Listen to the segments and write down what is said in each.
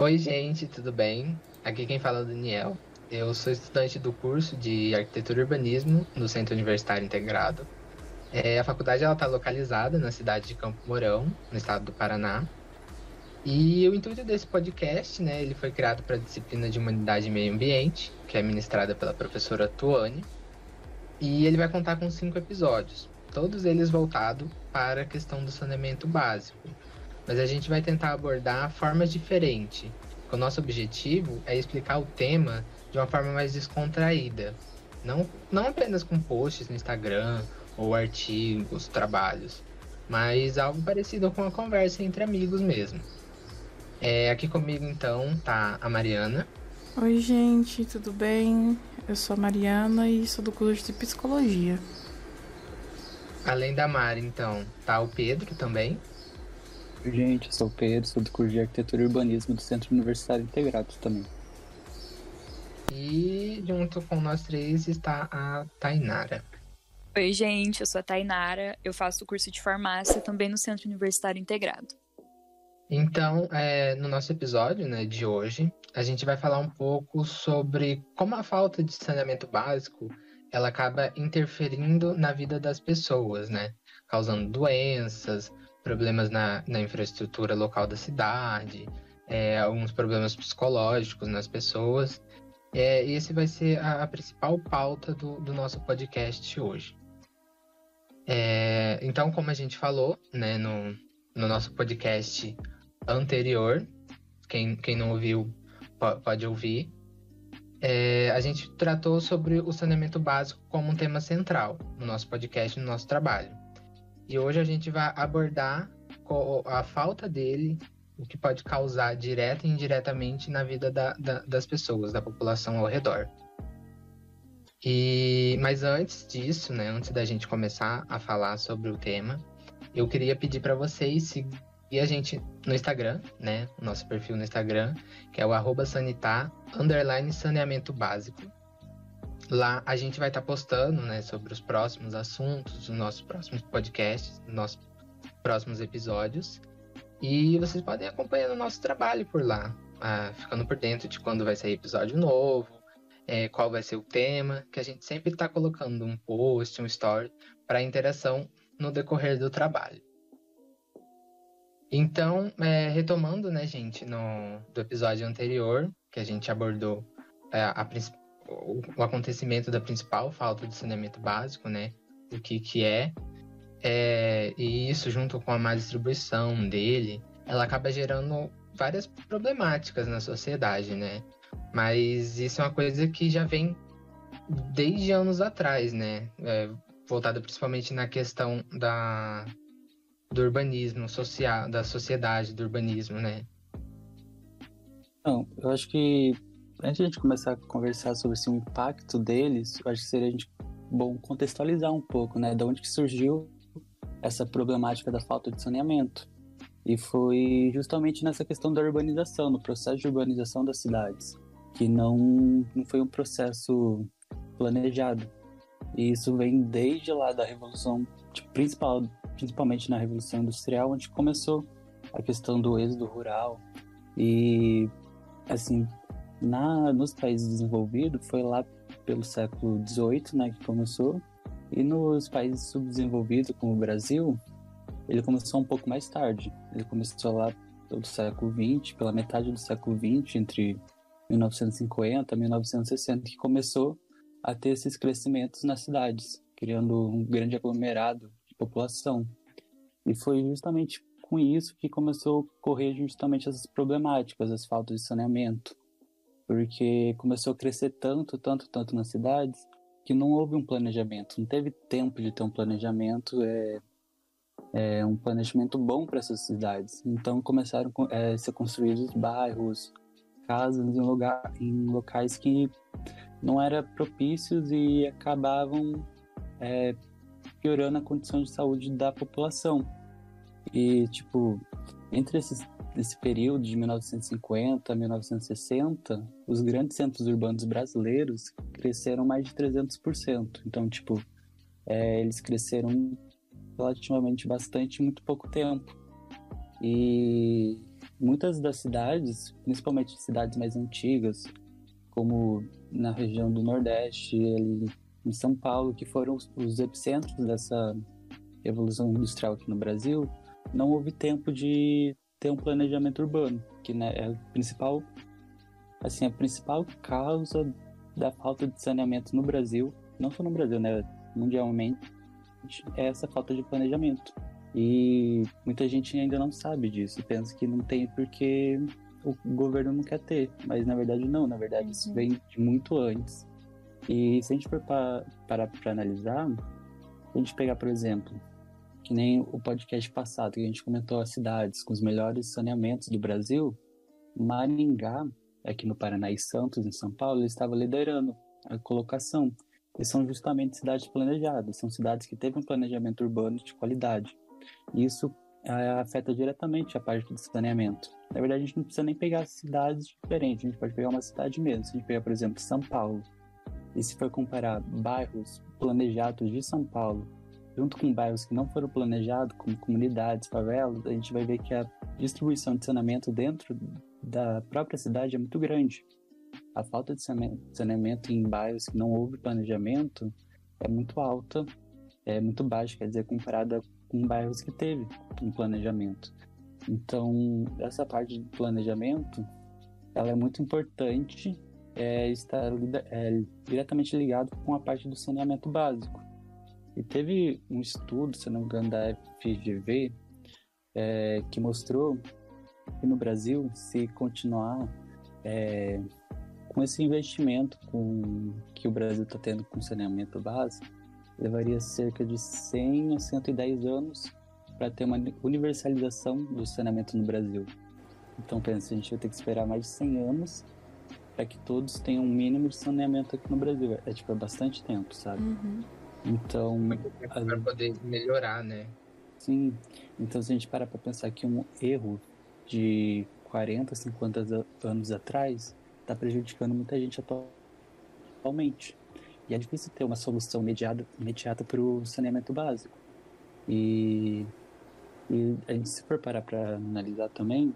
Oi, gente, tudo bem? Aqui quem fala é o Daniel. Eu sou estudante do curso de Arquitetura e Urbanismo no Centro Universitário Integrado. É, a faculdade está localizada na cidade de Campo Mourão, no estado do Paraná. E o intuito desse podcast, né, ele foi criado para a disciplina de Humanidade e Meio Ambiente, que é ministrada pela professora Tuane. E ele vai contar com cinco episódios, todos eles voltados para a questão do saneamento básico, mas a gente vai tentar abordar formas diferentes. O nosso objetivo é explicar o tema de uma forma mais descontraída, não, não apenas com posts no Instagram ou artigos, trabalhos, mas algo parecido com uma conversa entre amigos mesmo. É, aqui comigo então tá a Mariana. Oi, gente, tudo bem? Eu sou a Mariana e sou do curso de psicologia. Além da Mari, então, tá o Pedro também. Gente, eu sou o Pedro, sou do curso de Arquitetura e Urbanismo do Centro Universitário Integrado também. E junto com nós três está a Tainara. Oi, gente, eu sou a Tainara, eu faço o curso de farmácia também no Centro Universitário Integrado. Então, é, no nosso episódio né, de hoje, a gente vai falar um pouco sobre como a falta de saneamento básico ela acaba interferindo na vida das pessoas, né? Causando doenças, problemas na, na infraestrutura local da cidade, é, alguns problemas psicológicos nas pessoas. É, esse vai ser a, a principal pauta do, do, nosso podcast hoje. É, então, como a gente falou né, no, no nosso podcast anterior, quem, quem não ouviu pode ouvir, é, a gente tratou sobre o saneamento básico como um tema central no nosso podcast, no nosso trabalho. E hoje a gente vai abordar a falta dele, o que pode causar direta e indiretamente na vida da, da, das pessoas, da população ao redor. E, mas antes disso, né, antes da gente começar a falar sobre o tema, eu queria pedir para vocês seguir a gente no Instagram, né, nosso perfil no Instagram, que é o arroba sanitar, underline saneamento básico. Lá a gente vai estar tá postando, né, sobre os próximos assuntos, os nossos próximos podcasts, nossos próximos episódios. E vocês podem acompanhar o nosso trabalho por lá, ah, ficando por dentro de quando vai sair episódio novo, é, qual vai ser o tema, que a gente sempre está colocando um post, um story para interação no decorrer do trabalho. Então, é, retomando, né, gente, no do episódio anterior, que a gente abordou é, a, o, o, acontecimento da principal falta de saneamento básico, né, o que que é, é, e isso junto com a má distribuição dele, ela acaba gerando várias problemáticas na sociedade, né? Mas isso é uma coisa que já vem desde anos atrás, né? É, voltada principalmente na questão da, do urbanismo social, da sociedade, do urbanismo, né? Não, eu acho que antes de a gente começar a conversar sobre assim, o impacto deles, eu acho que seria bom contextualizar um pouco, né? De onde que surgiu essa problemática da falta de saneamento. E foi justamente nessa questão da urbanização, no processo de urbanização das cidades, que não, não foi um processo planejado. E isso vem desde lá da revolução principal, principalmente na revolução industrial, onde começou a questão do êxodo rural. E assim, na nos países desenvolvidos foi lá pelo século XVIII, né, que começou. E nos países subdesenvolvidos, como o Brasil, ele começou um pouco mais tarde. Ele começou lá pelo século XX, pela metade do século XX, entre 1950 e 1960, que começou a ter esses crescimentos nas cidades, criando um grande aglomerado de população. E foi justamente com isso que começou a ocorrer justamente essas problemáticas, as faltas de saneamento, porque começou a crescer tanto, tanto, tanto nas cidades que não houve um planejamento, não teve tempo de ter um planejamento, é, é um planejamento bom para essas cidades. Então começaram a é, ser construídos bairros, casas em, lugar, em locais que não eram propícios e acabavam é, piorando a condição de saúde da população. E, tipo, entre esses, esse período de 1950 a 1960, os grandes centros urbanos brasileiros cresceram mais de 300%. Então, tipo, é, eles cresceram relativamente bastante em muito pouco tempo. E muitas das cidades, principalmente cidades mais antigas, como na região do Nordeste, ali em São Paulo, que foram os epicentros dessa revolução industrial aqui no Brasil, não houve tempo de ter um planejamento urbano, que né, é a principal, assim, a principal causa da falta de saneamento no Brasil, não só no Brasil, né, mundialmente, é essa falta de planejamento. E muita gente ainda não sabe disso, pensa que não tem porque o governo não quer ter, mas na verdade não, na verdade isso uhum. vem de muito antes. E se a gente for parar para analisar, se a gente pegar, por exemplo, que nem o podcast passado, que a gente comentou as cidades com os melhores saneamentos do Brasil, Maringá, aqui no Paraná e Santos, em São Paulo, estava liderando a colocação. E são justamente cidades planejadas, são cidades que teve um planejamento urbano de qualidade. Isso é, afeta diretamente a parte do saneamento. Na verdade, a gente não precisa nem pegar cidades diferentes, a gente pode pegar uma cidade mesmo. Se a gente pegar, por exemplo, São Paulo, e se for comparar bairros planejados de São Paulo, junto com bairros que não foram planejados, como comunidades, favelas, a gente vai ver que a distribuição de saneamento dentro da própria cidade é muito grande. A falta de saneamento em bairros que não houve planejamento é muito alta, é muito baixa, quer dizer, comparada com bairros que teve um planejamento. Então, essa parte de planejamento, ela é muito importante, é, está é, diretamente ligado com a parte do saneamento básico. E teve um estudo, se não me engano, da FGV, é, que mostrou que no Brasil, se continuar é, com esse investimento com, que o Brasil está tendo com saneamento básico, levaria cerca de 100 a 110 anos para ter uma universalização do saneamento no Brasil. Então, pensa, a gente vai ter que esperar mais de 100 anos para que todos tenham um mínimo de saneamento aqui no Brasil. É tipo, é bastante tempo, sabe? Uhum. Então. Para poder melhorar, né? Sim. Então, se a gente parar para pensar que um erro de 40, 50 anos atrás está prejudicando muita gente atualmente. E é difícil ter uma solução imediata, imediata para o saneamento básico. E, e a gente se for parar para analisar também,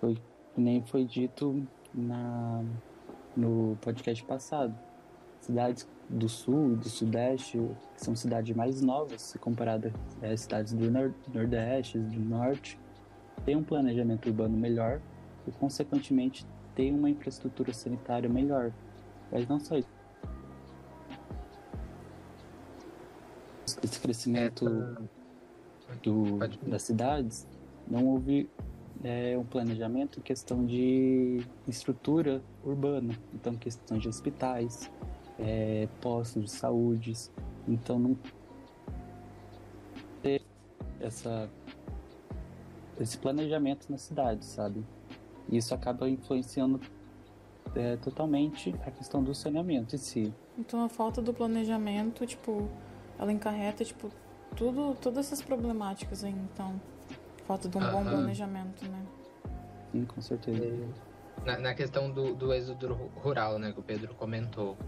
foi, nem foi dito na, no podcast passado. Cidades do sul e do sudeste, que são cidades mais novas, se comparada às é, cidades do nordeste, do norte, têm um planejamento urbano melhor e, consequentemente, têm uma infraestrutura sanitária melhor. Mas não só isso. esse crescimento do, das cidades, não houve é, um planejamento em questão de estrutura urbana, então questão de hospitais, é, postos de saúde, então não ter essa esse planejamento na cidade, sabe? E isso acaba influenciando é, totalmente a questão do saneamento em si. Então a falta do planejamento, tipo, ela encarreta, tipo, tudo, todas essas problemáticas aí, então. Falta de um bom planejamento, né? Sim, com certeza. Na, na questão do, do êxodo rural, né, que o Pedro comentou.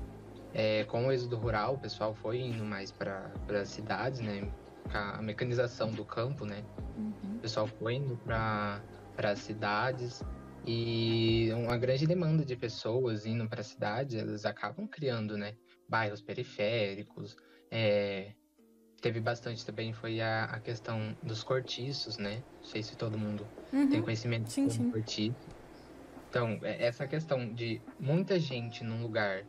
É, com o êxodo rural, o pessoal foi indo mais para as cidades, né? A mecanização do campo, né? Uhum. O pessoal foi indo para as cidades e uma grande demanda de pessoas indo para a cidade, elas acabam criando, né? Bairros periféricos, é, teve bastante também foi a, a, questão dos cortiços, né? Não sei se todo mundo uhum. tem conhecimento sim, sobre cortiço. Então, é, essa questão de muita gente num lugar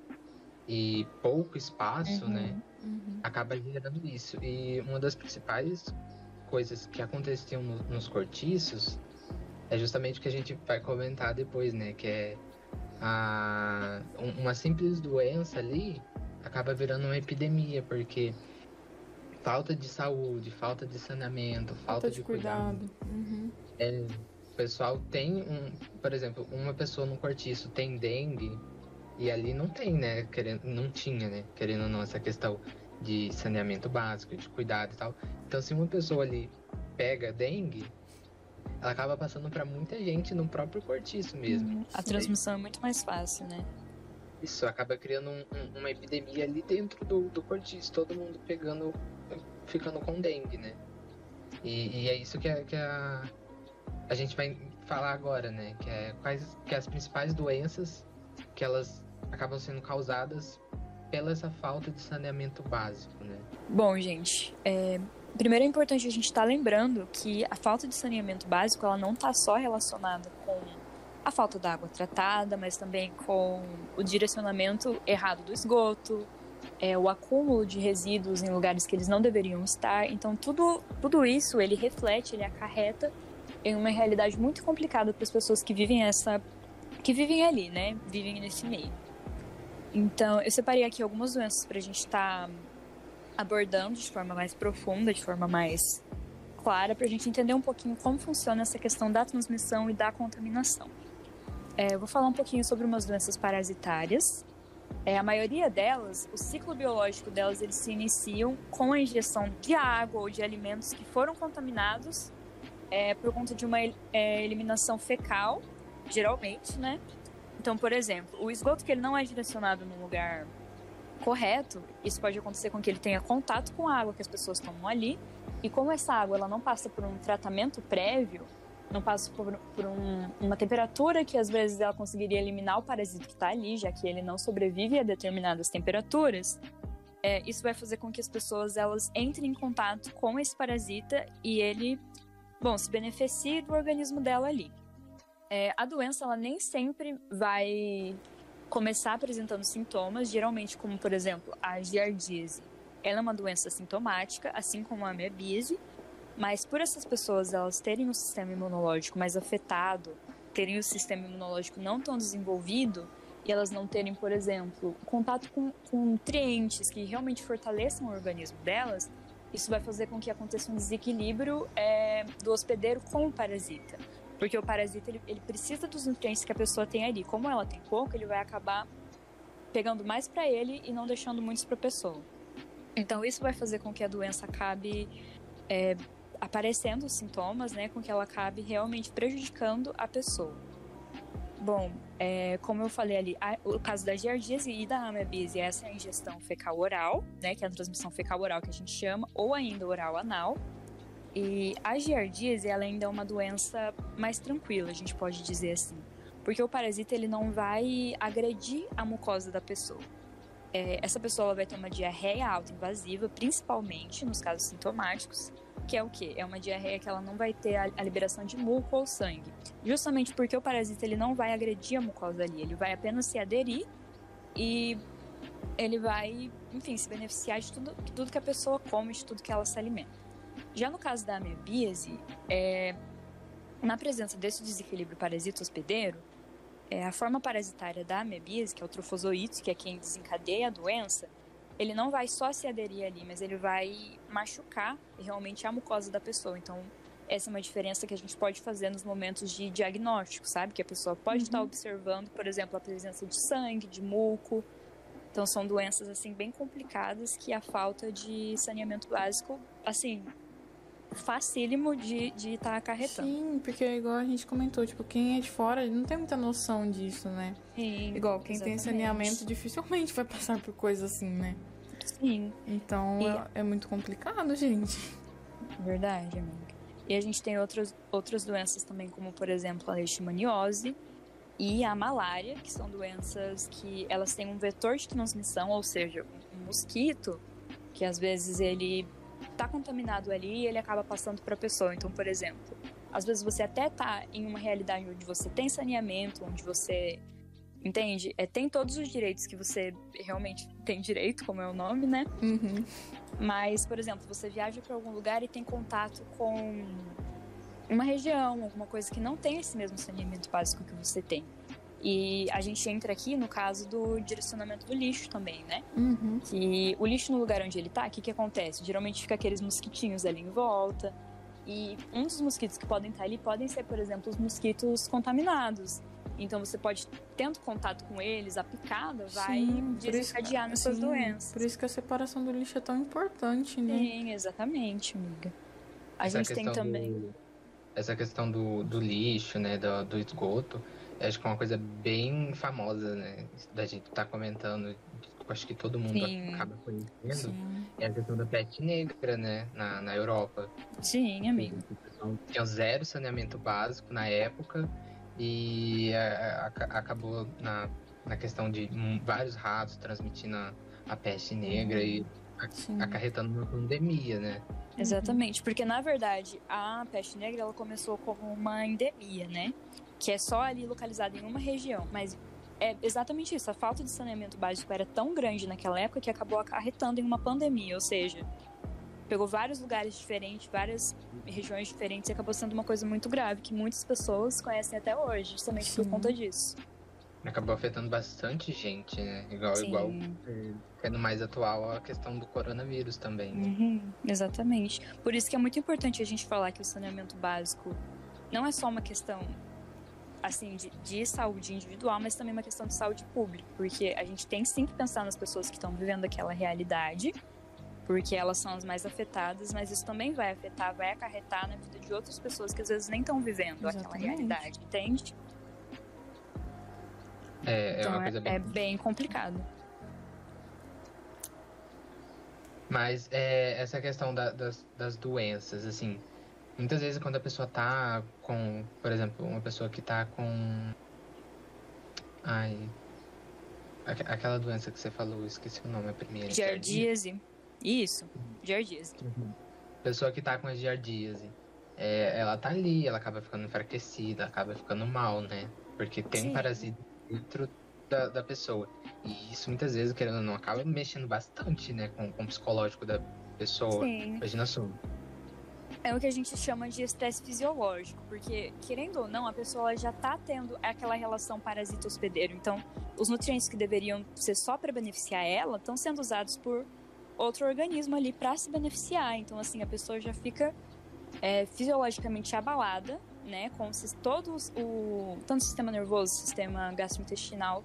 e pouco espaço, uhum. né? Uhum. Acaba gerando isso. E uma das principais coisas que aconteciam no, nos cortiços é justamente o que a gente vai comentar depois, né? Que é a, uma simples doença ali acaba virando uma epidemia, porque falta de saúde, falta de saneamento, falta, falta de, de, cuidado. cuidado. Uhum. É, o pessoal tem um, por exemplo, uma pessoa no cortiço tem dengue e ali não tem, né? Querendo, não tinha, né? Querendo ou não, essa questão de saneamento básico, de cuidado e tal. Então, se uma pessoa ali pega dengue, ela acaba passando para muita gente no próprio cortiço mesmo. Uhum. A transmissão é muito mais fácil, né? Isso acaba criando um, um, uma epidemia ali dentro do, do cortiço, todo mundo pegando, ficando com dengue, né? E, e é isso que, é, que, a, a gente vai falar agora, né? Que é quais que é as principais doenças que elas acabam sendo causadas pela essa falta de saneamento básico, né? Bom, gente, é, primeiro é importante a gente estar tá lembrando que a falta de saneamento básico ela não está só relacionada com a falta da água tratada, mas também com o direcionamento errado do esgoto, é, o acúmulo de resíduos em lugares que eles não deveriam estar. Então, tudo, tudo isso ele reflete, ele acarreta em uma realidade muito complicada para as pessoas que vivem essa que vivem ali, né? Vivem nesse meio. Então, eu separei aqui algumas doenças para a gente estar tá abordando de forma mais profunda, de forma mais clara, para a gente entender um pouquinho como funciona essa questão da transmissão e da contaminação. É, eu vou falar um pouquinho sobre umas doenças parasitárias. É, a maioria delas, o ciclo biológico delas, eles se iniciam com a ingestão de água ou de alimentos que foram contaminados é, por conta de uma é, eliminação fecal, geralmente, né? Então, por exemplo, o esgoto que ele não é direcionado no lugar correto, isso pode acontecer com que ele tenha contato com a água que as pessoas tomam ali, e como essa água ela não passa por um tratamento prévio, não passa por, por um, uma temperatura que às vezes ela conseguiria eliminar o parasita que está ali, já que ele não sobrevive a determinadas temperaturas, é, isso vai fazer com que as pessoas elas entrem em contato com esse parasita e ele, bom, se beneficie do organismo dela ali. É, a doença ela nem sempre vai começar apresentando sintomas, geralmente como por exemplo a giardíase. Ela é uma doença sintomática, assim como a amebise, mas por essas pessoas elas terem o sistema imunológico mais afetado, terem o sistema imunológico não tão desenvolvido e elas não terem, por exemplo, contato com, com nutrientes que realmente fortaleçam o organismo delas, isso vai fazer com que aconteça um desequilíbrio é, do hospedeiro com o parasita. Porque o parasita ele, ele precisa dos nutrientes que a pessoa tem ali. Como ela tem pouco, ele vai acabar pegando mais para ele e não deixando muitos para a pessoa. Então isso vai fazer com que a doença acabe é, aparecendo os sintomas, né, com que ela acabe realmente prejudicando a pessoa. Bom, é, como eu falei ali, a, o caso da giardíase e da amebise, essa é a ingestão fecal oral, né, que é a transmissão fecal oral que a gente chama, ou ainda oral anal. E a giardíase, ela ainda é uma doença mais tranquila, a gente pode dizer assim. Porque o parasita, ele não vai agredir a mucosa da pessoa. É, essa pessoa vai ter uma diarreia autoinvasiva, principalmente nos casos sintomáticos, que é o quê? É uma diarreia que ela não vai ter a, a, liberação de muco ou sangue. Justamente porque o parasita ele não vai agredir a mucosa ali, ele vai apenas se aderir e ele vai, enfim, se beneficiar de tudo, de tudo que a pessoa come, de tudo que ela se alimenta. Já no caso da amebíase, é, na presença desse desequilíbrio parasita hospedeiro, é, a forma parasitária da amebíase, que é o trofozoíto, que é quem desencadeia a doença, ele não vai só se aderir ali, mas ele vai machucar realmente a mucosa da pessoa. Então, essa é uma diferença que a gente pode fazer nos momentos de diagnóstico, sabe? Que a pessoa pode uhum. estar observando, por exemplo, a presença de sangue, de muco. Então, são doenças, assim, bem complicadas que a falta de saneamento básico, assim, facílimo de estar de tá acarretando. Sim, porque é igual a gente comentou, tipo, quem é de fora não tem muita noção disso, né? Sim, igual quem exatamente. tem saneamento dificilmente vai passar por coisas assim, né? Sim. Então e... é, é, muito complicado, gente. Verdade, amiga. E a gente tem outras, outras doenças também, como por exemplo a leishmaniose e a malária, que são doenças que elas têm um vetor de transmissão, ou seja, um mosquito que às vezes ele tá contaminado ali e ele acaba passando para a pessoa. Então, por exemplo, às vezes você até tá em uma realidade onde você tem saneamento, onde você entende? É, tem todos os direitos que você realmente tem direito, como é o nome, né? Uhum. Mas, por exemplo, você viaja para algum lugar e tem contato com uma região, alguma coisa que não tem esse mesmo saneamento básico que você tem. E a gente entra aqui no caso do direcionamento do lixo também, né? Uhum. Que o lixo no lugar onde ele tá, o que, que acontece? Geralmente fica aqueles mosquitinhos ali em volta. E um dos mosquitos que podem estar ali podem ser, por exemplo, os mosquitos contaminados. Então você pode, tendo contato com eles, a picada vai sim, desencadear nessas sim, doenças. Por isso que a separação do lixo é tão importante, né? Sim, exatamente, amiga. A essa gente tem também. Do, essa questão do, do lixo, né? Do, do esgoto Acho que é uma coisa bem famosa, né? Da gente estar tá comentando básico, acho que todo mundo Sim. acaba conhecendo, Sim. é a questão da peste negra, né, na, na Europa. Sim, amigo. Tinha zero saneamento básico na época e é, a- acabou na, na questão de vários ratos transmitindo a, a peste negra e a- Sim. acarretando uma pandemia, né? Exatamente, porque na verdade a peste negra ela começou como uma endemia, né? Que é só ali localizada em uma região, mas é exatamente isso. A falta de saneamento básico era tão grande naquela época que acabou acarretando em uma pandemia, ou seja, pegou vários lugares diferentes, várias regiões diferentes e acabou sendo uma coisa muito grave que muitas pessoas conhecem até hoje, justamente por Sim. conta disso. Acabou afetando bastante gente, né? Igual, Sim. igual eh, sendo mais atual a questão do coronavírus também. né? Uhum, exatamente. Por isso que é muito importante a gente falar que o saneamento básico não é só uma questão assim de, de saúde individual, mas também uma questão de saúde pública, porque a gente tem sim que pensar nas pessoas que estão vivendo aquela realidade, porque elas são as mais afetadas, mas isso também vai afetar, vai acarretar na vida de outras pessoas que às vezes nem estão vivendo aquela Exatamente. realidade, entende? É, é então uma é, coisa bem é bem complicado. Mas é, essa questão da- das, das doenças, assim, muitas vezes quando a pessoa tá com, por exemplo, uma pessoa que tá com. Ai. aque- Aquela doença que você falou, esqueci o nome a primeira. Giardíase. Isso, giardíase. Pessoa que tá com a giardíase. É, ela tá ali, ela acaba ficando enfraquecida, acaba ficando mal, né? Porque tem Sim. um parasita dentro da, da pessoa. E isso muitas vezes, querendo ou não, acaba mexendo bastante, né? Com, com o psicológico da pessoa. Sim. Imagina só. É o que a gente chama de estresse fisiológico, porque, querendo ou não, a pessoa já tá tendo aquela relação parasita-hospedeiro. Então, os nutrientes que deveriam ser só para beneficiar ela estão sendo usados por outro organismo ali para se beneficiar. Então, assim, a pessoa já fica é, fisiologicamente abalada, né? Com todos o tanto o sistema nervoso, o sistema gastrointestinal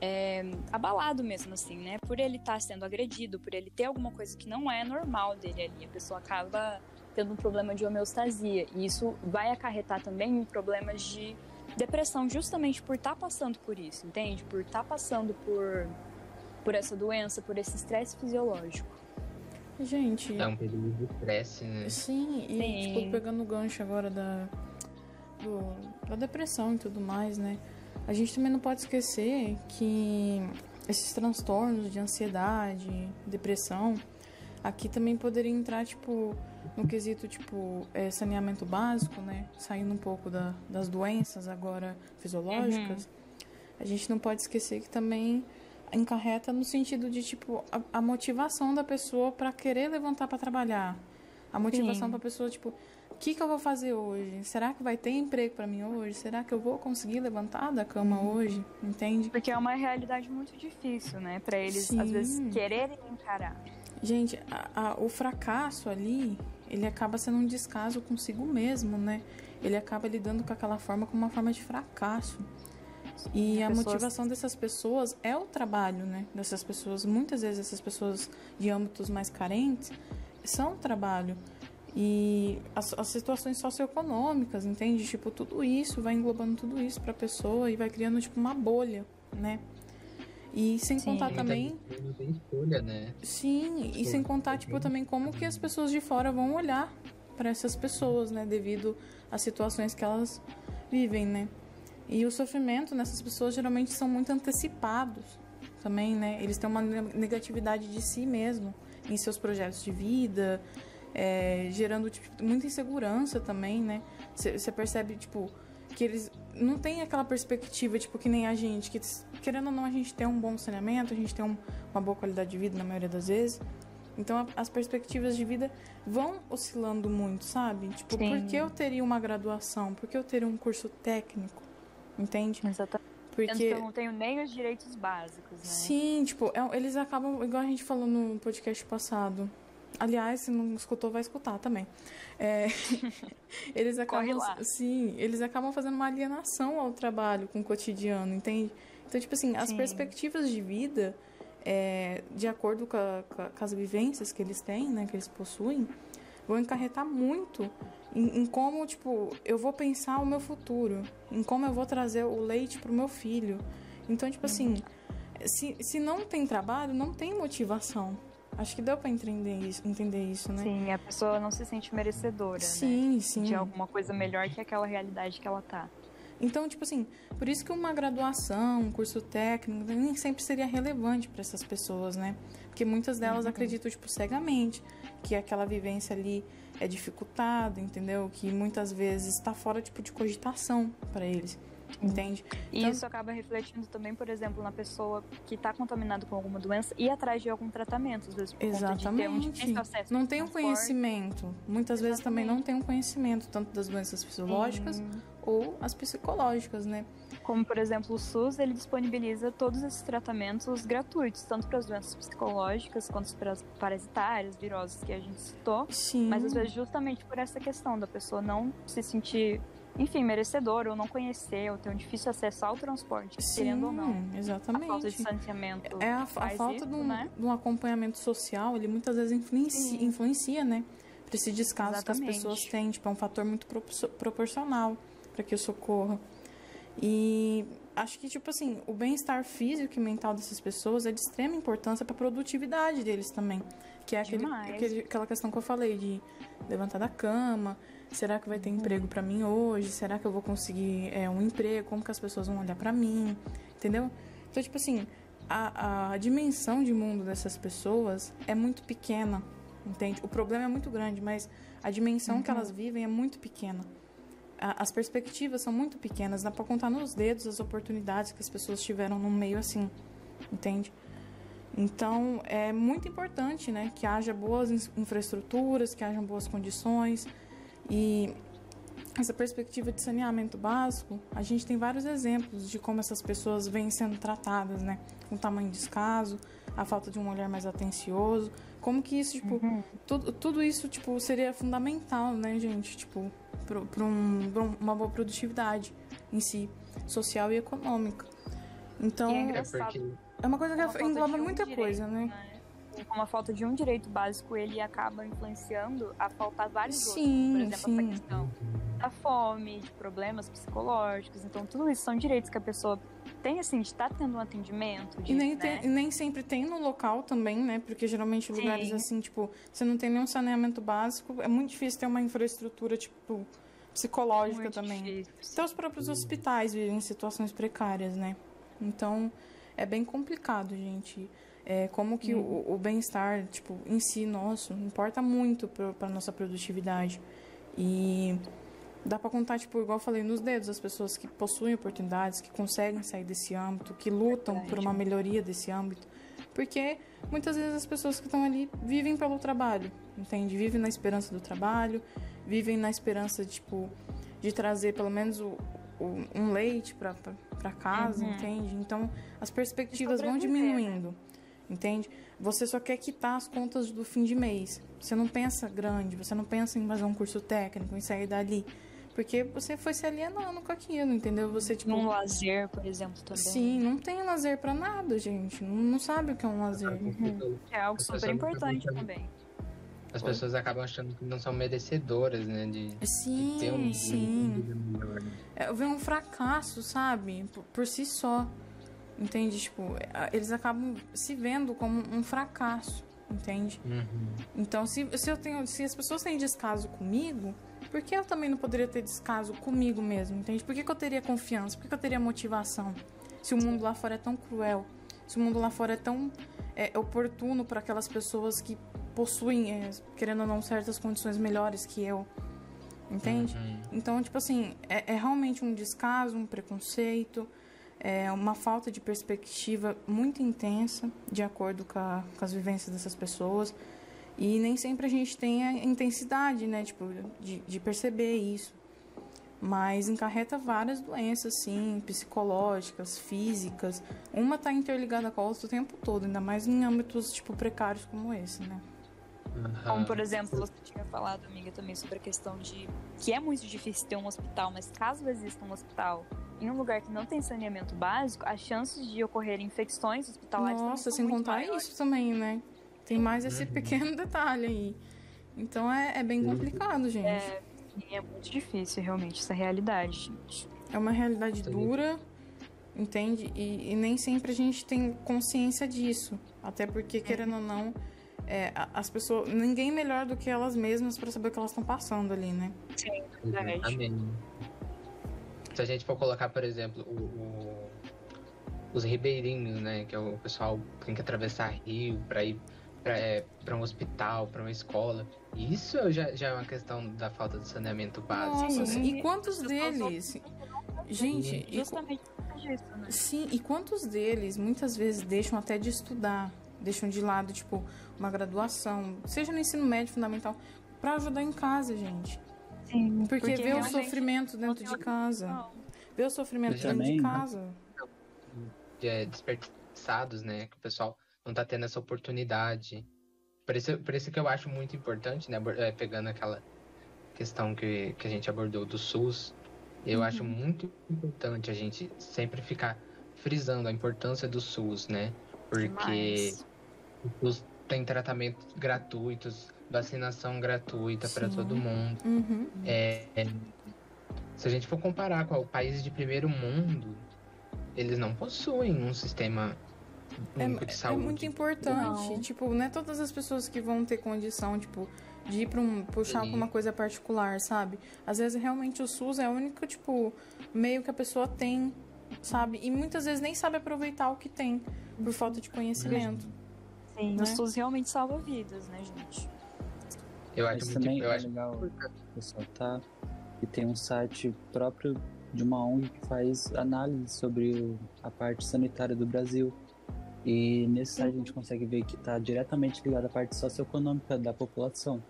é, abalado mesmo, assim, né? Por ele estar sendo agredido, por ele ter alguma coisa que não é normal dele ali, a pessoa acaba tendo um problema de homeostasia. E isso vai acarretar também em problemas de depressão, justamente por estar passando por isso, entende? Por estar passando por, por essa doença, por esse estresse fisiológico. Gente, É um período de estresse, né? sim, e Sim. tipo, pegando o gancho agora da, do- da depressão e tudo mais, né? A gente também não pode esquecer que esses transtornos de ansiedade, depressão, aqui também poderia entrar, tipo, no quesito, tipo, é, saneamento básico, né? Saindo um pouco da- das doenças agora fisiológicas. A gente não pode esquecer que também encarreta no sentido de, tipo, a, a motivação da pessoa para querer levantar para trabalhar. A motivação para pessoa, tipo, o que, que eu vou fazer hoje? Será que vai ter emprego para mim hoje? Será que eu vou conseguir levantar da cama hoje? Entende? Porque é uma realidade muito difícil, né? Pra eles, Sim. às vezes, quererem encarar. Gente, a- a- o fracasso ali, ele acaba sendo um descaso consigo mesmo, né? Ele acaba lidando com aquela forma como uma forma de fracasso. E a Pessoas- motivação dessas pessoas é o trabalho, né? Dessas pessoas, muitas vezes essas pessoas de âmbitos mais carentes são o trabalho. E as, as situações socioeconômicas, entende? Tipo, tudo isso vai englobando tudo isso pra pessoa e vai criando, tipo, uma bolha, né? E sem Sim. contar também. tem escolha, né? Sim, e Sim. sem contar, tipo, também como que as pessoas de fora vão olhar para essas pessoas, né? Devido às situações que elas vivem, né? E o sofrimento nessas pessoas geralmente são muito antecipados também, né? Eles têm uma ne- negatividade de si mesmo em seus projetos de vida, é, gerando tipo, muita insegurança também, né? Você percebe, tipo, que eles não têm aquela perspectiva, tipo, que nem a gente, que querendo ou não a gente tem um bom saneamento, a gente tem um- uma boa qualidade de vida na maioria das vezes. Então a- as perspectivas de vida vão oscilando muito, sabe? Tipo, Sim. por que eu teria uma graduação? Por que eu teria um curso técnico? Entende? Exatamente. Porque que eu não tenho nem os direitos básicos, né? Sim, tipo, é- eles acabam, igual a gente falou no podcast passado. Aliás, se não escutou, vai escutar também. É, eles acabam. Sim, eles acabam fazendo uma alienação ao trabalho com o cotidiano, entende? Então, tipo assim, as Sim. perspectivas de vida, é, de acordo com, a- com a- com as vivências que eles têm, né, que eles possuem, vão encarretar muito em, em como, tipo, eu vou pensar o meu futuro, em como eu vou trazer o leite pro meu filho. Então, tipo assim, se, se não tem trabalho, não tem motivação. Acho que deu para entender isso, entender isso, né? Sim, a pessoa não se sente merecedora, sim, né? Sim, De alguma coisa melhor que aquela realidade que ela tá. Então, tipo assim, por isso que uma graduação, um curso técnico, nem sempre seria relevante para essas pessoas, né? Porque muitas delas uhum. acreditam, tipo, cegamente que aquela vivência ali é dificultada, entendeu? Que muitas vezes está fora, tipo, de cogitação para eles. Entende? E então... isso acaba refletindo também, por exemplo, na pessoa que está contaminada com alguma doença e atrás de algum tratamento, às vezes por Exatamente. de ter um acesso não tem um conhecimento. Muitas Exatamente. vezes também não tem um conhecimento, tanto das doenças fisiológicas ou as psicológicas, né? Como, por exemplo, o SUS, ele disponibiliza todos esses tratamentos gratuitos, tanto para as doenças psicológicas quanto para as parasitárias, viroses que a gente citou. Sim. Mas às vezes justamente por essa questão da pessoa não se sentir enfim, merecedor, ou não conhecer, ou ter um difícil acesso ao transporte, Sim, querendo ou não. Exatamente. A falta de distanciamento. É a, a falta isso, de, um, né? de, um, acompanhamento social, ele muitas vezes influencia, influencia né? Para esses descasos Exatamente. que as pessoas têm. Tipo, é um fator muito proporcional para que isso ocorra. E acho que, tipo assim, o bem-estar físico e mental dessas pessoas é de extrema importância para a produtividade deles também. Que é aquele, aquele, aquela questão que eu falei de levantar da cama, Será que vai ter emprego para mim hoje? Será que eu vou conseguir é, um emprego? Como que as pessoas vão olhar para mim? Entendeu? Então, tipo assim, a, a dimensão de mundo dessas pessoas é muito pequena, entende? O problema é muito grande, mas a dimensão uhum. que elas vivem é muito pequena. A, as perspectivas são muito pequenas, dá para contar nos dedos as oportunidades que as pessoas tiveram no meio assim, entende? Então, é muito importante, né, que haja boas infraestruturas, que hajam boas condições, e essa perspectiva de saneamento básico, a gente tem vários exemplos de como essas pessoas vêm sendo tratadas, né? Com tamanho descaso, a falta de um olhar mais atencioso, como que isso, tipo, uhum. tudo, tudo isso, tipo, seria fundamental, né, gente? Tipo, para um, uma boa produtividade em si, social e econômica. Então, é, é uma coisa que engloba muita direito, coisa, né? né? Com a falta de um direito básico, ele acaba influenciando a faltar vários sim, outros. Por exemplo, sim. essa questão da fome, de problemas psicológicos. Então, tudo isso são direitos que a pessoa tem, assim, de estar tá tendo um atendimento. De, e nem, né? tem, nem sempre tem no local também, né? Porque geralmente lugares assim, tipo, você não tem nenhum saneamento básico, é muito difícil ter uma infraestrutura, tipo, psicológica muito também. Difícil. Até os próprios hospitais vivem em situações precárias, né? Então, é bem complicado, gente. É, como que hum. o, o bem-estar, tipo, em si nosso, importa muito para nossa produtividade. E dá para contar, tipo, igual eu falei, nos dedos as pessoas que possuem oportunidades, que conseguem sair desse âmbito, que lutam por uma melhoria desse âmbito. Porque muitas vezes as pessoas que estão ali vivem pelo trabalho, entende? Vivem na esperança do trabalho, vivem na esperança, tipo, de trazer pelo menos o, o um leite para casa, uhum. entende? Então as perspectivas vão diminuindo entende? Você só quer quitar as contas do fim de mês. Você não pensa grande, você não pensa em fazer um curso técnico, em sair dali. Porque você foi se alienando com aquilo, entendeu? Você, tipo. Um lazer, por exemplo, também. Sim, não tem lazer para nada, gente. Não, não, sabe o que é um lazer. Uhum. É algo super importante também. As pessoas acabam achando que não são merecedoras, né? De, sim, de ter um, sim. Melhor, né? É, ver um fracasso, sabe? Por, por si só. Entende? Tipo, eles acabam se vendo como um fracasso, entende? Uhum. Então, se, se, eu tenho, se as pessoas têm descaso comigo, por que eu também não poderia ter descaso comigo mesmo, entende? Por que, que eu teria confiança? Por que, que eu teria motivação? Se o mundo lá fora é tão cruel, se o mundo lá fora é tão é, oportuno para aquelas pessoas que possuem, é, querendo ou não, certas condições melhores que eu, entende? Uhum. Então, tipo assim, é, é realmente um descaso, um preconceito é uma falta de perspectiva muito intensa, de acordo com, a, com, as vivências dessas pessoas. E nem sempre a gente tem a intensidade, né, tipo, de, de perceber isso. Mas encarreta várias doenças, sim, psicológicas, físicas. Uma está interligada com a outra o tempo todo, ainda mais em âmbitos, tipo, precários como esse, né? Como, por exemplo, você tinha falado, amiga, também sobre a questão de que é muito difícil ter um hospital, mas caso exista um hospital em um lugar que não tem saneamento básico, as chances de ocorrer infecções hospitalares Nossa, sem contar maiores. isso também, né? Tem mais esse uhum. pequeno detalhe aí. Então é, é bem complicado, gente. É, é muito difícil, realmente, essa realidade, gente. É uma realidade dura entende? E, e, nem sempre a gente tem consciência disso. Até porque, querendo ou não, é, as pessoas. Ninguém melhor do que elas mesmas para saber o que elas estão passando ali, né? Sim, verdade. Se a gente for colocar, por exemplo, o, o, os ribeirinhos, né? Que é o pessoal que tem que atravessar rio para ir para é, um hospital, para uma escola. Isso já, já é uma questão da falta de saneamento básico. Nossa, né? e quantos deles. Gente, justamente disso, né? Sim, e quantos deles muitas vezes deixam até de estudar, deixam de lado, tipo, uma graduação, seja no ensino médio fundamental, para ajudar em casa, gente. Sim, porque, porque vê o sofrimento dentro de casa. Vê o sofrimento dentro de casa. É, desperdiçados, né? Que o pessoal não tá tendo essa oportunidade. Por isso, por isso que eu acho muito importante, né? É, pegando aquela questão que, que a gente abordou do SUS, eu uhum. acho muito importante a gente sempre ficar frisando a importância do SUS, né? Porque Demais. o SUS tem tratamentos gratuitos, vacinação gratuita para todo mundo. Uhum. É, é, se a gente for comparar com países de primeiro mundo, eles não possuem um sistema único é, de saúde. É muito importante. Não. Tipo, não é todas as pessoas que vão ter condição, tipo, de ir para um puxar para uma coisa particular, sabe? Às vezes realmente o SUS é o único tipo meio que a pessoa tem, sabe? E muitas vezes nem sabe aproveitar o que tem por falta de conhecimento. Sim, né? o SUS realmente salva vidas, né, gente? Eu acho Mas muito, também eu é acho... legal ressaltar que tem um site próprio de uma ONG que faz análise sobre a parte sanitária do Brasil. E nesse site a gente consegue ver que está diretamente ligado à parte socioeconômica da população,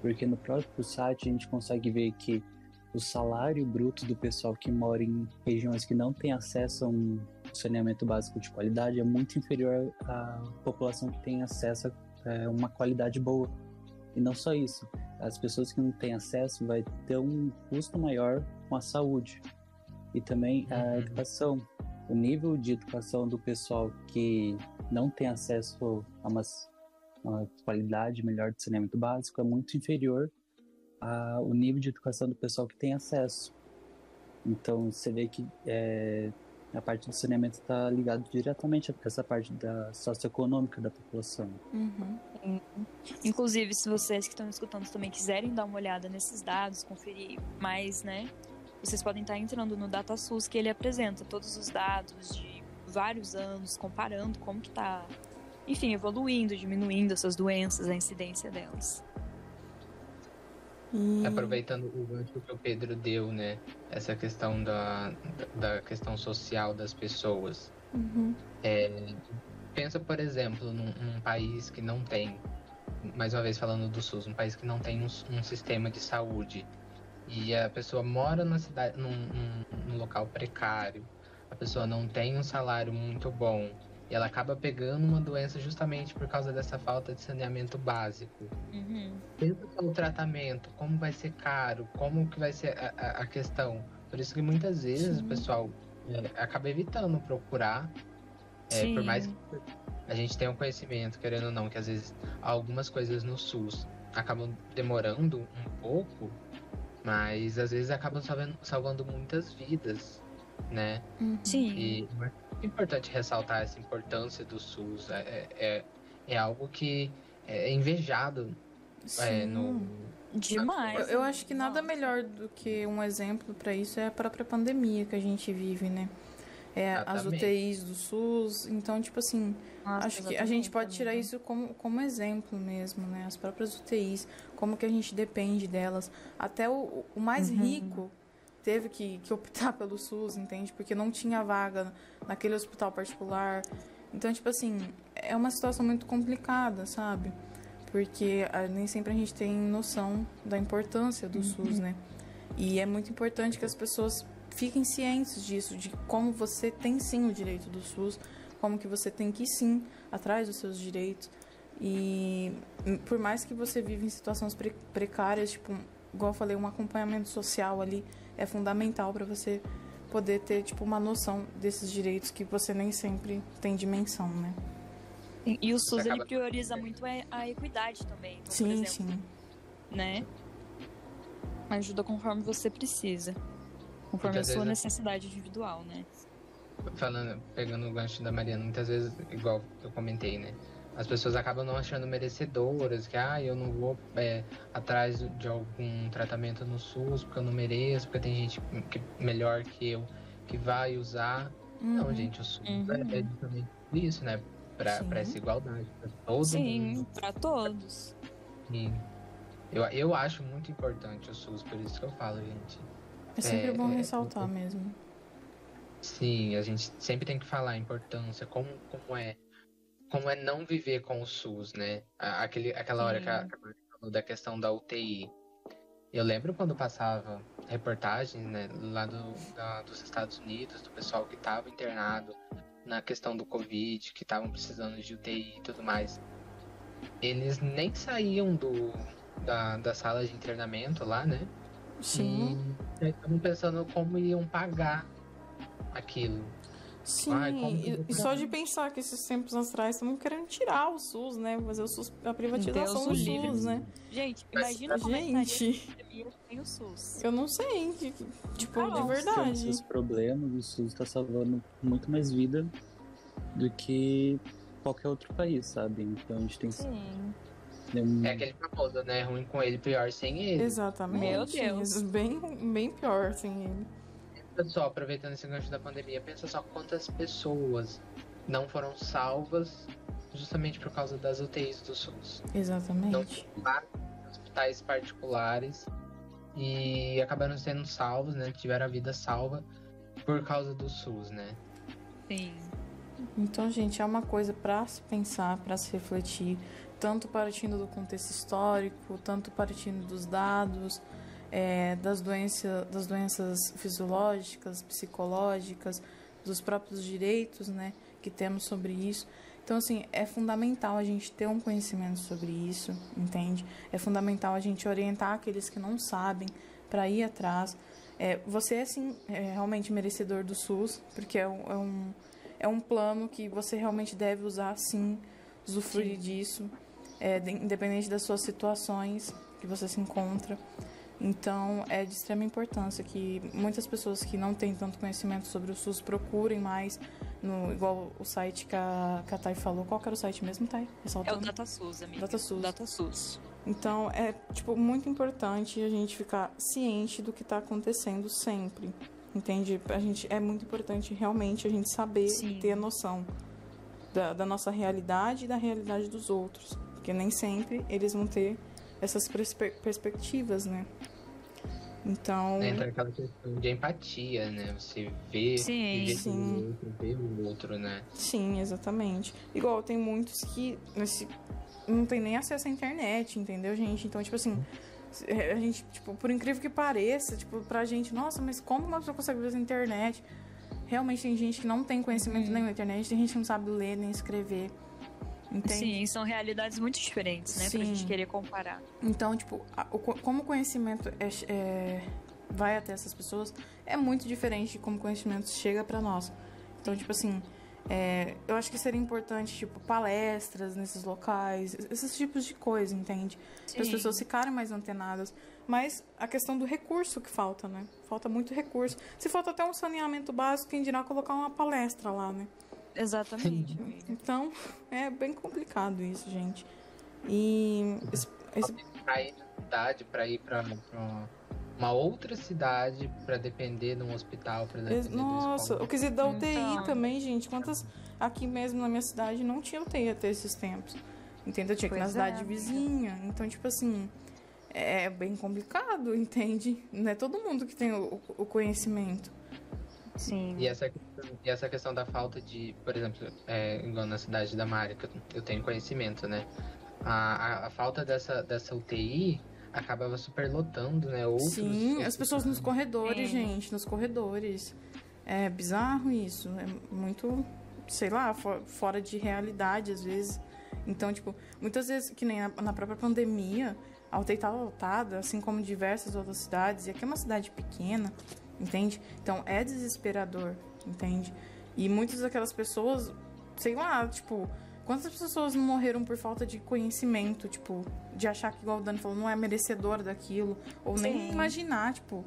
porque no próprio site a gente consegue ver que o salário bruto do pessoal que mora em regiões que não têm acesso a um saneamento básico de qualidade é muito inferior à população que tem acesso a é, uma qualidade boa. E não só isso, as pessoas que não têm acesso vai ter um custo maior com a saúde e também a uhum. educação o nível de educação do pessoal que não tem acesso a uma, uma qualidade melhor de saneamento básico é muito inferior ao nível de educação do pessoal que tem acesso. Então você vê que é, a parte do saneamento está ligada diretamente a essa parte da socioeconômica da população. Uhum. Inclusive, se vocês que estão escutando também quiserem dar uma olhada nesses dados, conferir mais, né, vocês podem estar entrando no DataSUS que ele apresenta todos os dados de vários anos, comparando como que está, enfim, evoluindo, diminuindo essas doenças, a incidência delas. E... Aproveitando o gancho que o Pedro deu, né? Essa questão da, da questão social das pessoas. Uhum. É, pensa, por exemplo, num, num, país que não tem, mais uma vez falando do SUS, um país que não tem um, um sistema de saúde e a pessoa mora numa cidade, num, num, num, local precário, a pessoa não tem um salário muito bom e ela acaba pegando uma doença justamente por causa dessa falta de saneamento básico. Uhum. Pensa no tratamento, como vai ser caro, como que vai ser a, a, a questão. Por isso que muitas vezes Sim. o pessoal é, acaba evitando procurar, é, por mais que a gente tenha um conhecimento, querendo ou não, que às vezes algumas coisas no SUS acabam demorando um pouco, mas às vezes acabam salvando, salvando muitas vidas, né? Uhum. Sim. E é importante ressaltar essa importância do SUS. É, é, é, é algo que é invejado é, no. Demais. Eu, eu acho que nada melhor do que um exemplo para isso é a própria pandemia que a gente vive, né? é, as UTIs do SUS. Então, tipo assim, Nossa, acho que a gente pode tirar né? isso como, como exemplo mesmo, né? As próprias UTIs, como que a gente depende delas. Até o, o mais uhum. rico teve que, que optar pelo SUS, entende? Porque não tinha vaga naquele hospital particular. Então, tipo assim, é uma situação muito complicada, sabe? Porque ah, nem sempre a gente tem noção da importância do uhum. SUS, né? E é muito importante que as pessoas fiquem cientes disso, de como você tem sim o direito do SUS, como que você tem que sim atrás dos seus direitos. E por mais que você vive em situações precárias, tipo, igual eu falei, um acompanhamento social ali é fundamental para você poder ter tipo uma noção desses direitos que você nem sempre tem dimensão, né? E o SUS ele prioriza muito a equidade também. Então, sim, exemplo, sim. Né? Ajuda conforme você precisa. Conforme a sua necessidade individual, né? falando, pegando o gancho da Mariana, muitas vezes, igual eu comentei, né? As pessoas acabam não achando merecedoras, que ah, eu não vou é, atrás de algum tratamento no SUS porque eu não mereço, porque tem gente que, melhor que eu que vai usar. Uhum. Não, gente, o SUS uhum. é, justamente isso, né? Para essa igualdade, para todo Sim, mundo. para todos. Sim. Eu, eu acho muito importante o SUS, por isso que eu falo, gente. É sempre é, bom é, ressaltar é, mesmo. Sim, a gente sempre tem que falar a importância, como, como é como é não viver com o SUS, né? Aquele, aquela hora que a, que a falou da questão da UTI. Eu lembro quando passava reportagens né, lá do, da, dos Estados Unidos, do pessoal que estava internado na questão do Covid, que estavam precisando de UTI e tudo mais. Eles nem saíam do, da, da sala de internamento lá, né? Sim. E estavam pensando como iam pagar aquilo. Sim, Ai, e, e, só de pensar que esses tempos atrás estão querendo tirar o SUS, né? Fazer o SUS, a privatização do SUS, né? Gente, imagina como gente, é que o SUS. Eu não sei, tipo, ah, de verdade. Esses problemas, o SUS está salvando muito mais vida do que qualquer outro país, sabe? Então a gente tem Sim. É aquele famoso, né? Ruim com ele, pior sem ele. Exatamente. Meu Deus. Bem, bem pior sem ele. Pessoal, aproveitando esse gancho da pandemia, pensa só quantas pessoas não foram salvas justamente por causa das UTIs do SUS. Exatamente. Não hospitais particulares e acabaram sendo salvos, né? Tiveram a vida salva por causa do SUS, né? Sim. Então, gente, é uma coisa para se pensar, para se refletir, tanto partindo do contexto histórico, tanto partindo dos dados, é, das, doença, das doenças fisiológicas, psicológicas, dos próprios direitos né, que temos sobre isso. Então, assim, é fundamental a gente ter um conhecimento sobre isso, entende? É fundamental a gente orientar aqueles que não sabem para ir atrás. É, você, assim, é realmente merecedor do SUS, porque é um, é um, é um plano que você realmente deve usar, sim, usufruir sim. disso, é, independente das suas situações que você se encontra. Então, é de extrema importância que muitas pessoas que não têm tanto conhecimento sobre o SUS procurem mais, no, igual o site que a, que a Thay falou. Qual que era o site mesmo, Thay? É o DataSUS, amiga. DataSUS. DataSUS. Então, é, tipo, muito importante a gente ficar ciente do que está acontecendo sempre. Entende? A gente, é muito importante realmente a gente saber Sim. e ter a noção da, da nossa realidade e da realidade dos outros. Porque nem sempre eles vão ter essas perspe perspectivas, né? Então. Entra aquela questão de empatia, né? Você vê, sim, vê sim. o outro, vê o outro, né? Sim, exatamente. Igual tem muitos que nesse, não tem nem acesso à internet, entendeu, gente? Então, tipo assim, a gente, tipo, por incrível que pareça, tipo, pra gente, nossa, mas como uma pessoa consegue ver na internet? Realmente tem gente que não tem conhecimento hum. nenhum na internet, tem gente que não sabe ler nem escrever. Entende? Sim, são realidades muito diferentes, né? Sim. Pra gente querer comparar. Então, tipo, a, o, como o conhecimento é, é, vai até essas pessoas, é muito diferente de como o conhecimento chega para nós. Então, tipo assim, é, eu acho que seria importante, tipo, palestras nesses locais, esses tipos de coisa, entende? Para as pessoas ficarem mais antenadas. Mas a questão do recurso que falta, né? Falta muito recurso. Se falta até um saneamento básico, quem dirá colocar uma palestra lá, né? Exatamente. então, é bem complicado isso, gente. E. Esse, esse... Pra ir na cidade, pra ir pra, pra uma outra cidade para depender de um hospital. Pra depender Nossa, o quesito da UTI então... também, gente. Quantas. Aqui mesmo na minha cidade não tinha UTI até esses tempos. Entendeu? Tinha que na cidade é, vizinha. Então, tipo assim. É bem complicado, entende? Não é todo mundo que tem o, o conhecimento. Sim. E essa, e essa questão da falta de, por exemplo, é, igual na cidade da Mari, que eu tenho conhecimento, né? A, a, a, falta dessa, dessa UTI acabava superlotando, né? Outros, Sim, outros as pessoas nos corredores, é. gente, nos corredores. É bizarro isso. É muito, sei lá, for, fora de realidade às vezes. Então, tipo, muitas vezes, que nem na, na própria pandemia, a UTI estava lotada, assim como diversas outras cidades, e aqui é uma cidade pequena entende? Então é desesperador, entende? E muitas daquelas pessoas, sei lá, tipo, quantas pessoas não morreram por falta de conhecimento, tipo, de achar que, igual o Dani falou, não é merecedor daquilo, ou Sim. nem imaginar, tipo,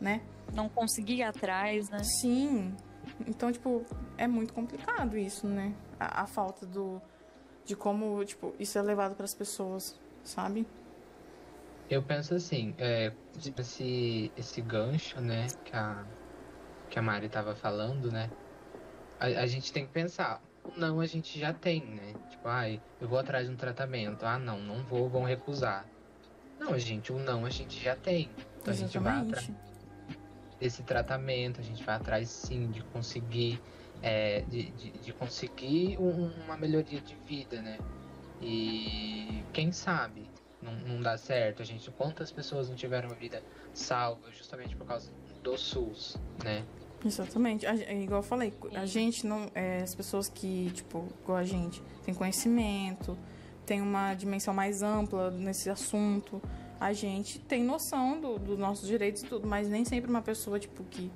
né? Não conseguir ir atrás, né? Sim. Então, tipo, é muito complicado isso, né? A, a falta do de como, tipo, isso é levado para as pessoas, sabe? Eu penso assim, é, esse, esse gancho, né, que a, que a Mari tava falando, né? A, a gente tem que pensar, o não a gente já tem, né? Tipo, ai, eu vou atrás de um tratamento. Ah, não, não vou, vão recusar. Não, gente, o não a gente já tem. Então Exatamente. a gente vai atrás desse tratamento, a gente vai atrás sim de conseguir é, de, de, de, conseguir um, uma melhoria de vida, né? E quem sabe não, não dá certo, a gente quantas pessoas não tiveram a vida salva justamente por causa do SUS, né? Exatamente. A, igual eu falei, a gente não. É, as pessoas que, tipo, igual a gente, tem conhecimento, tem uma dimensão mais ampla nesse assunto. A gente tem noção dos do nossos direitos e tudo, mas nem sempre uma pessoa, tipo, que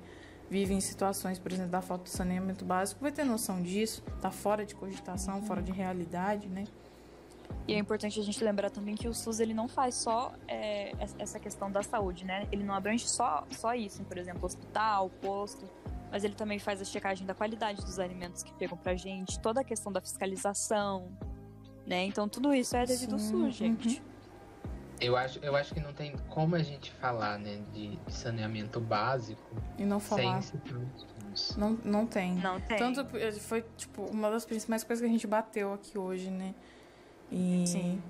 vive em situações, por exemplo, da falta de saneamento básico, vai ter noção disso, tá fora de cogitação, fora de realidade, né? E é importante a gente lembrar também que o SUS ele não faz só é, essa questão da saúde, né? Ele não abrange só, só isso, por exemplo, hospital, posto, mas ele também faz a checagem da qualidade dos alimentos que pegam pra gente, toda a questão da fiscalização, né? Então tudo isso é devido Sim, ao SUS, gente. Uhum. Eu acho, eu acho que não tem como a gente falar, né, de, saneamento básico e não falar. sem não, não tem. Não tem. Tanto foi tipo uma das principais coisas que a gente bateu aqui hoje, né? E Sim.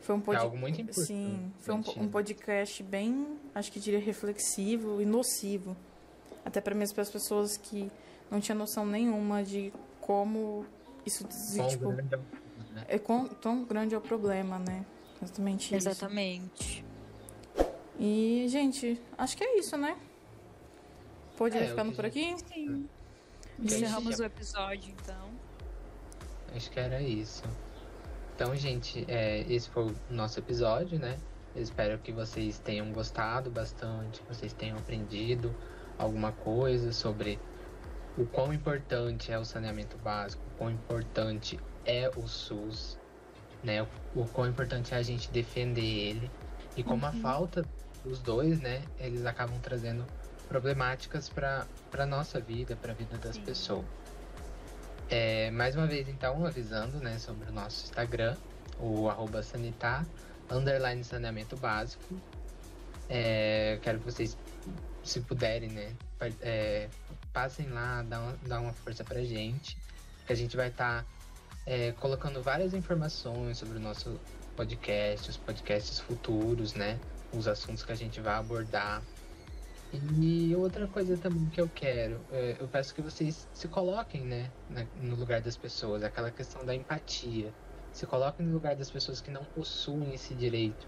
Foi um podcast. É algo muito importante. Sim, foi um, um, podcast bem, acho que diria reflexivo e nocivo. Até para mesmo para as pessoas que não tinham noção nenhuma de como isso tipo, grande é, né? é quão, tão grande é o problema, né? Exatamente isso. Exatamente. E, gente, acho que é isso, né? Pode é, ir ficando por aqui? Sim. Encerramos o episódio, então. Acho que era isso. Então, gente, é, esse foi o nosso episódio, né? Eu espero que vocês tenham gostado bastante, vocês tenham aprendido alguma coisa sobre o quão importante é o saneamento básico, o quão importante é o SUS, né? O, o quão importante é a gente defender ele e como uhum. a falta dos dois, né? Eles acabam trazendo problemáticas para para nossa vida, para a vida das Sim. pessoas. É, mais uma vez, então, avisando né, sobre o nosso Instagram, o arroba sanitar, underline saneamento básico. É, quero que vocês, se puderem, né, é, passem lá, dá uma, dá uma força pra gente, que a gente vai estar tá, é, colocando várias informações sobre o nosso podcast, os podcasts futuros, né, os assuntos que a gente vai abordar. E outra coisa também que eu quero, é, eu peço que vocês se coloquem, né, no lugar das pessoas, aquela questão da empatia. Se coloquem no lugar das pessoas que não possuem esse direito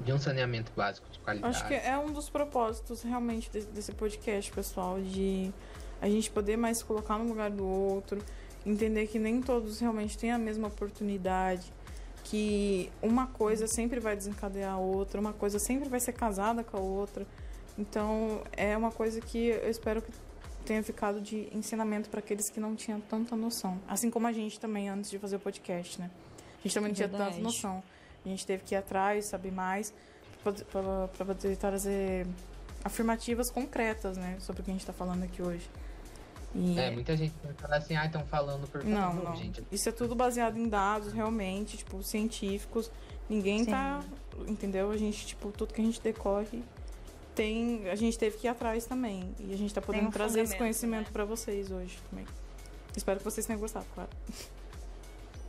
de um saneamento básico de qualidade. Acho que é um dos propósitos realmente desse podcast, pessoal, de a gente poder mais se colocar no lugar do outro, entender que nem todos realmente têm a mesma oportunidade, que uma coisa sempre vai desencadear a outra, uma coisa sempre vai ser casada com a outra. Então, é uma coisa que eu espero que tenha ficado de ensinamento para aqueles que não tinham tanta noção. Assim como a gente também, antes de fazer o podcast, né? A gente também não tinha tanta noção. A gente teve que ir atrás, saber mais, para poder trazer afirmativas concretas, né? Sobre o que a gente está falando aqui hoje. E... É, muita gente vai falar assim, ah, estão falando por Não, não. Gente. Isso é tudo baseado em dados, realmente, tipo, científicos. Ninguém Sim. tá. Entendeu? A gente, tipo, tudo que a gente decorre tem, a gente teve que ir atrás também. E a gente está podendo um trazer esse conhecimento né? para vocês hoje também. Espero que vocês tenham gostado, claro.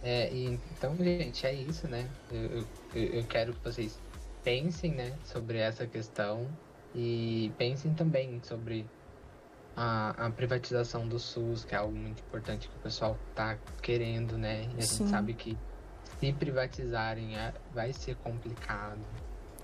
É, e, então, gente, é isso, né? Eu, eu, eu quero que vocês pensem, né, sobre essa questão e pensem também sobre a, a privatização do SUS, que é algo muito importante que o pessoal tá querendo, né? E a Sim. gente sabe que se privatizarem é, vai ser complicado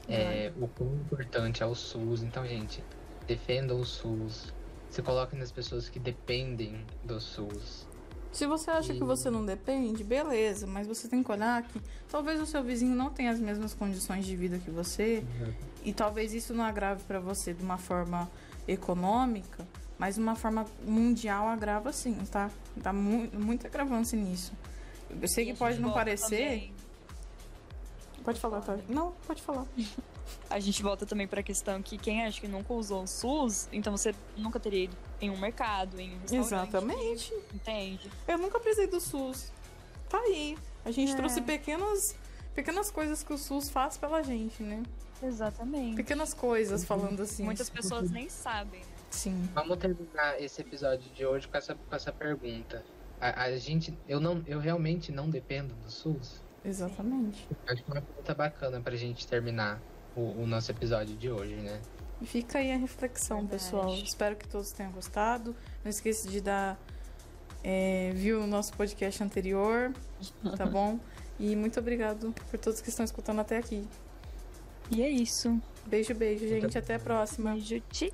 é, o quão importante é o SUS. Então, gente, defendam o SUS. Se coloquem nas pessoas que dependem do SUS. Se você acha e... que você não depende, beleza, mas você tem que olhar que talvez o seu vizinho não tenha as mesmas condições de vida que você uhum. e talvez isso não agrave para você de uma forma econômica, mas de uma forma mundial agrava sim, tá? Dá mu muito agravante nisso. Eu sei que pode não parecer. Também. Pode falar, tá? Não, pode falar. a gente volta também para a questão que quem acha que nunca usou o SUS, então você nunca teria ido em um mercado, em um restaurante. Exatamente. Entende? Eu nunca precisei do SUS. Tá aí. A gente É. trouxe pequenas, pequenas coisas que o SUS faz pela gente, né? Exatamente. Pequenas coisas, falando assim. Muitas pessoas nem sabem, né? Sim. Vamos terminar esse episódio de hoje com essa, com essa pergunta. A, a gente, eu não, eu realmente não dependo do SUS. Exatamente. Acho que é uma pergunta bacana pra gente terminar o, o nosso episódio de hoje, né? E Fica aí a reflexão, Verdade. pessoal. Espero que todos tenham gostado. Não esqueça de dar. É, viu o nosso podcast anterior, tá bom? E muito obrigado por todos que estão escutando até aqui. E é isso. Beijo, beijo, gente. Até a próxima. Beijo, tchau.